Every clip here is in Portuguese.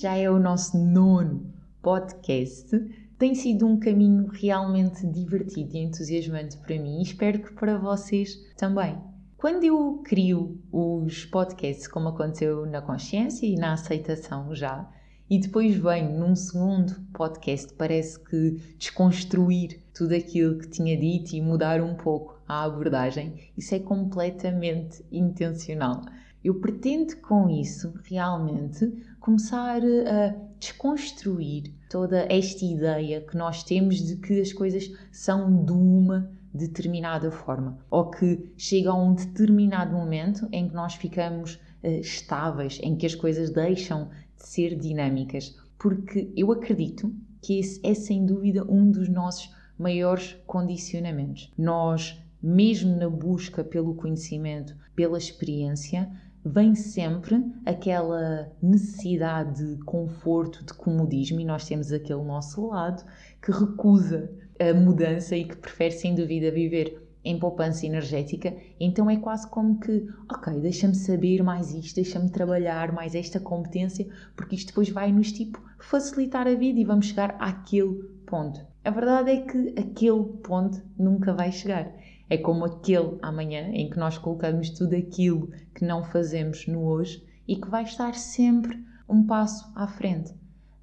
Já é o nosso nono podcast. Tem sido um caminho realmente divertido e entusiasmante para mim e espero que para vocês também. Quando eu crio os podcasts, como aconteceu na consciência e na aceitação já, e depois venho num segundo podcast, parece que desconstruir tudo aquilo que tinha dito e mudar um pouco a abordagem, isso é completamente intencional. Eu pretendo com isso realmente começar a desconstruir toda esta ideia que nós temos de que as coisas são de uma determinada forma ou que chega a um determinado momento em que nós ficamos uh, estáveis, em que as coisas deixam de ser dinâmicas, porque eu acredito que esse é sem dúvida um dos nossos maiores condicionamentos. Nós, mesmo na busca pelo conhecimento, pela experiência, vem sempre aquela necessidade de conforto, de comodismo, e nós temos aquele nosso lado que recusa a mudança e que prefere sem dúvida viver em poupança energética, então é quase como que, ok, deixa-me saber mais isto, deixa-me trabalhar mais esta competência, porque isto depois vai nos tipo facilitar a vida e vamos chegar àquele ponto. A verdade é que aquele ponto nunca vai chegar. É como aquele amanhã em que nós colocamos tudo aquilo que não fazemos no hoje e que vai estar sempre um passo à frente.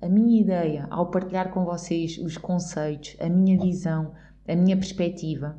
A minha ideia, ao partilhar com vocês os conceitos, a minha visão, a minha perspectiva,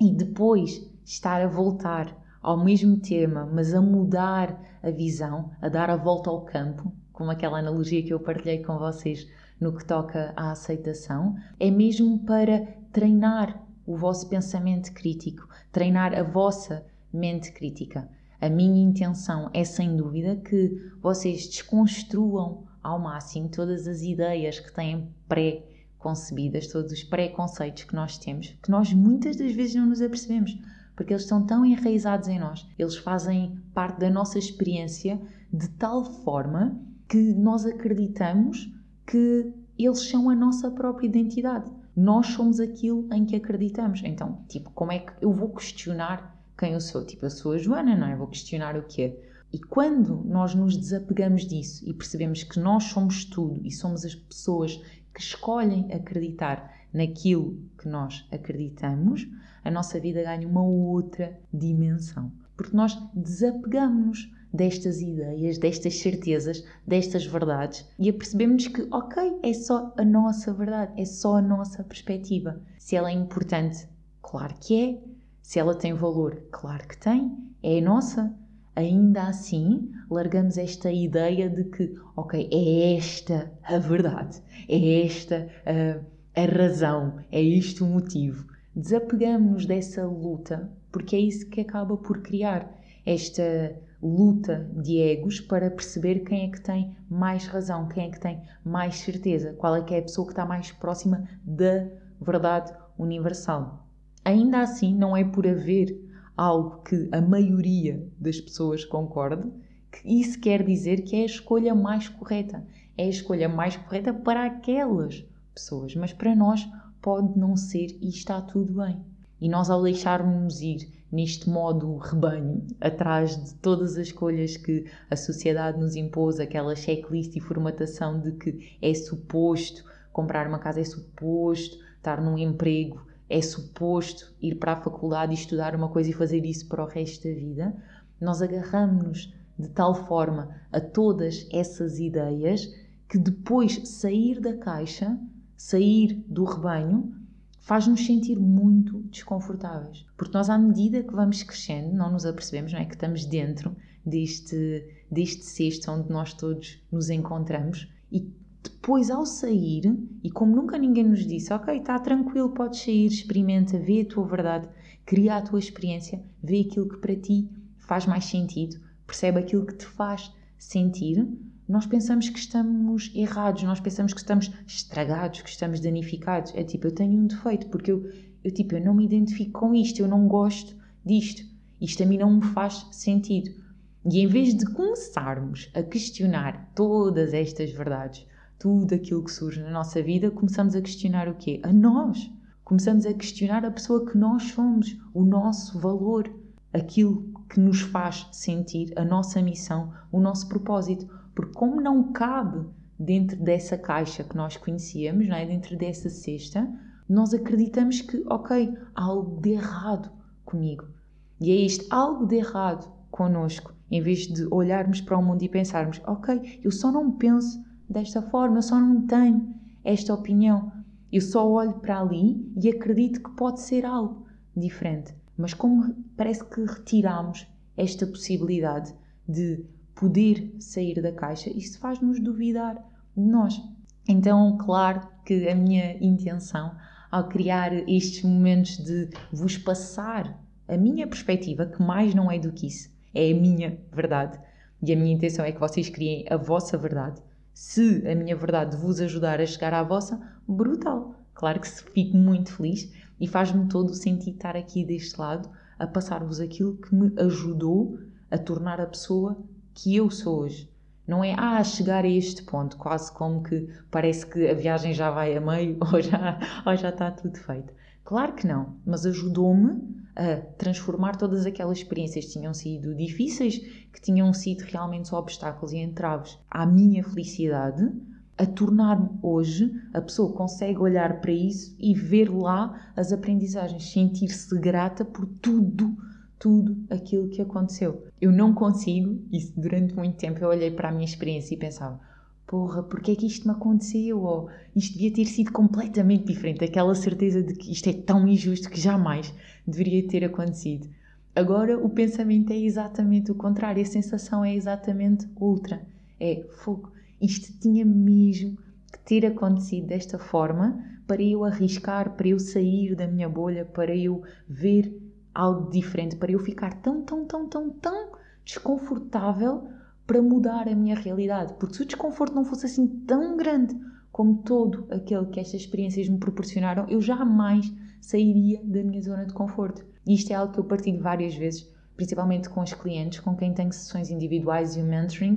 e depois estar a voltar ao mesmo tema, mas a mudar a visão, a dar a volta ao campo, como aquela analogia que eu partilhei com vocês no que toca à aceitação, é mesmo para treinar o vosso pensamento crítico, treinar a vossa mente crítica. A minha intenção é sem dúvida que vocês desconstruam ao máximo todas as ideias que têm pré concebidas, todos os preconceitos que nós temos, que nós muitas das vezes não nos apercebemos, porque eles estão tão enraizados em nós, eles fazem parte da nossa experiência de tal forma que nós acreditamos que eles são a nossa própria identidade. Nós somos aquilo em que acreditamos. Então, tipo, como é que eu vou questionar quem eu sou? Tipo, eu sou a Joana, não é? Vou questionar o que é. E quando nós nos desapegamos disso e percebemos que nós somos tudo e somos as pessoas que escolhem acreditar naquilo que nós acreditamos, a nossa vida ganha uma outra dimensão. Porque nós desapegamos-nos destas ideias, destas certezas, destas verdades e apercebemos que, ok, é só a nossa verdade, é só a nossa perspectiva. Se ela é importante, claro que é. Se ela tem valor, claro que tem. É a nossa. Ainda assim, largamos esta ideia de que, ok, é esta a verdade, é esta a, a razão, é isto o motivo. Desapegamos-nos dessa luta, porque é isso que acaba por criar esta luta de egos para perceber quem é que tem mais razão, quem é que tem mais certeza, qual é que é a pessoa que está mais próxima da verdade universal. Ainda assim, não é por haver algo que a maioria das pessoas concorde que isso quer dizer que é a escolha mais correta. É a escolha mais correta para aquelas pessoas, mas para nós pode não ser e está tudo bem. E nós, ao deixarmos ir neste modo rebanho, atrás de todas as escolhas que a sociedade nos impôs, aquela checklist e formatação de que é suposto comprar uma casa, é suposto estar num emprego, é suposto ir para a faculdade e estudar uma coisa e fazer isso para o resto da vida, nós agarramos-nos de tal forma a todas essas ideias que depois sair da caixa, sair do rebanho, faz-nos sentir muito desconfortáveis. Porque nós, à medida que vamos crescendo, não nos apercebemos, não é? Que estamos dentro deste, deste cesto onde nós todos nos encontramos e depois, ao sair, e como nunca ninguém nos disse, ok, está tranquilo, podes sair, experimenta, vê a tua verdade, cria a tua experiência, vê aquilo que para ti faz mais sentido, percebe aquilo que te faz sentir, nós pensamos que estamos errados, nós pensamos que estamos estragados, que estamos danificados. É tipo, eu tenho um defeito porque eu, eu tipo, eu não me identifico com isto, eu não gosto disto. Isto a mim não me faz sentido. E em vez de começarmos a questionar todas estas verdades, tudo aquilo que surge na nossa vida, começamos a questionar o quê? A nós. Começamos a questionar a pessoa que nós somos, o nosso valor, aquilo que nos faz sentir, a nossa missão, o nosso propósito. Porque como não cabe dentro dessa caixa que nós conhecíamos, não é? dentro dessa cesta, nós acreditamos que, ok, há algo de errado comigo. E é este algo de errado connosco, em vez de olharmos para o mundo e pensarmos, ok, eu só não penso desta forma, eu só não tenho esta opinião. Eu só olho para ali e acredito que pode ser algo diferente. Mas como parece que retiramos esta possibilidade de poder sair da caixa, isso faz-nos duvidar de nós. Então, claro que a minha intenção ao criar estes momentos de vos passar a minha perspectiva, que mais não é do que isso, é a minha verdade. E a minha intenção é que vocês criem a vossa verdade. Se a minha verdade vos ajudar a chegar à vossa, brutal! Claro que fico muito feliz e faz-me todo o sentido estar aqui deste lado a passar-vos aquilo que me ajudou a tornar a pessoa que eu sou hoje. Não é, ah, chegar a este ponto, quase como que parece que a viagem já vai a meio ou já, ou já está tudo feito. Claro que não, mas ajudou-me a transformar todas aquelas experiências que tinham sido difíceis, que tinham sido realmente obstáculos e entraves à minha felicidade, a tornar-me hoje a pessoa que consegue olhar para isso e ver lá as aprendizagens, sentir-se grata por tudo tudo aquilo que aconteceu. Eu não consigo, isso durante muito tempo eu olhei para a minha experiência e pensava, porra, porque é que isto me aconteceu? Ou isto devia ter sido completamente diferente. Aquela certeza de que isto é tão injusto que jamais deveria ter acontecido. Agora o pensamento é exatamente o contrário, a sensação é exatamente outra. É fogo. Isto tinha mesmo que ter acontecido desta forma para eu arriscar, para eu sair da minha bolha, para eu ver algo diferente, para eu ficar tão, tão, tão, tão, tão desconfortável para mudar a minha realidade. Porque se o desconforto não fosse assim tão grande como todo aquele que estas experiências me proporcionaram, eu jamais sairia da minha zona de conforto. E isto é algo que eu partilho várias vezes, principalmente com os clientes com quem tenho sessões individuais e o mentoring,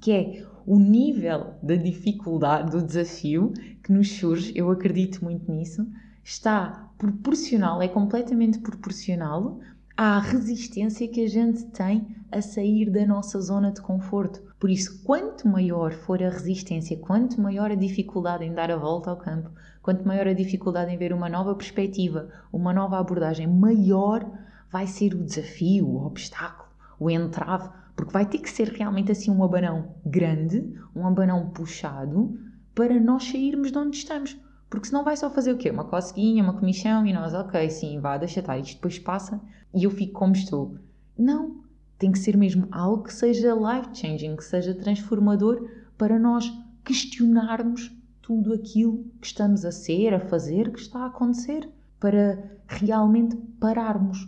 que é o nível da dificuldade, do desafio que nos surge, eu acredito muito nisso, está proporcional, é completamente proporcional à resistência que a gente tem a sair da nossa zona de conforto. Por isso, quanto maior for a resistência, quanto maior a dificuldade em dar a volta ao campo, quanto maior a dificuldade em ver uma nova perspectiva, uma nova abordagem, maior vai ser o desafio, o obstáculo, o entrave, porque vai ter que ser realmente assim um abanão grande, um abanão puxado, para nós sairmos de onde estamos. Porque senão vai só fazer o quê? Uma cosquinha, uma comichão e nós, ok, sim, vá, deixa estar, isto depois passa e eu fico como estou. Não, tem que ser mesmo algo que seja life-changing, que seja transformador para nós questionarmos tudo aquilo que estamos a ser, a fazer, que está a acontecer, para realmente pararmos.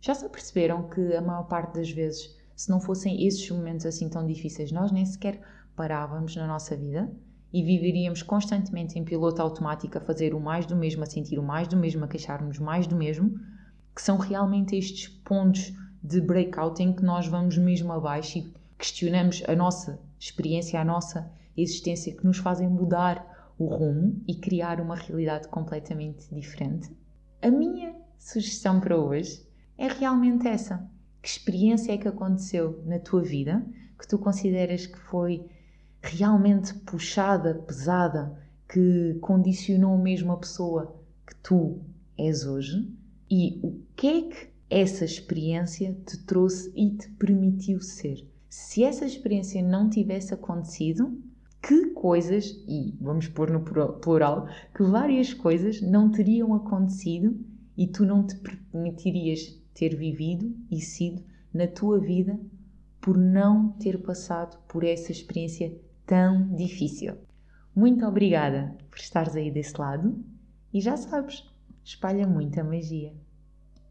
Já se perceberam que a maior parte das vezes, se não fossem esses momentos assim tão difíceis, nós nem sequer parávamos na nossa vida? E viveríamos constantemente em piloto automático a fazer o mais do mesmo, a sentir o mais do mesmo, a queixar-nos mais do mesmo, que são realmente estes pontos de breakout em que nós vamos mesmo abaixo e questionamos a nossa experiência, a nossa existência, que nos fazem mudar o rumo e criar uma realidade completamente diferente. A minha sugestão para hoje é realmente essa. Que experiência é que aconteceu na tua vida que tu consideras que foi realmente puxada, pesada, que condicionou mesmo a pessoa que tu és hoje e o que é que essa experiência te trouxe e te permitiu ser. Se essa experiência não tivesse acontecido, que coisas, e vamos pôr no plural, que várias coisas não teriam acontecido e tu não te permitirias ter vivido e sido na tua vida por não ter passado por essa experiência tão difícil. Muito obrigada por estares aí desse lado e já sabes, espalha muita magia.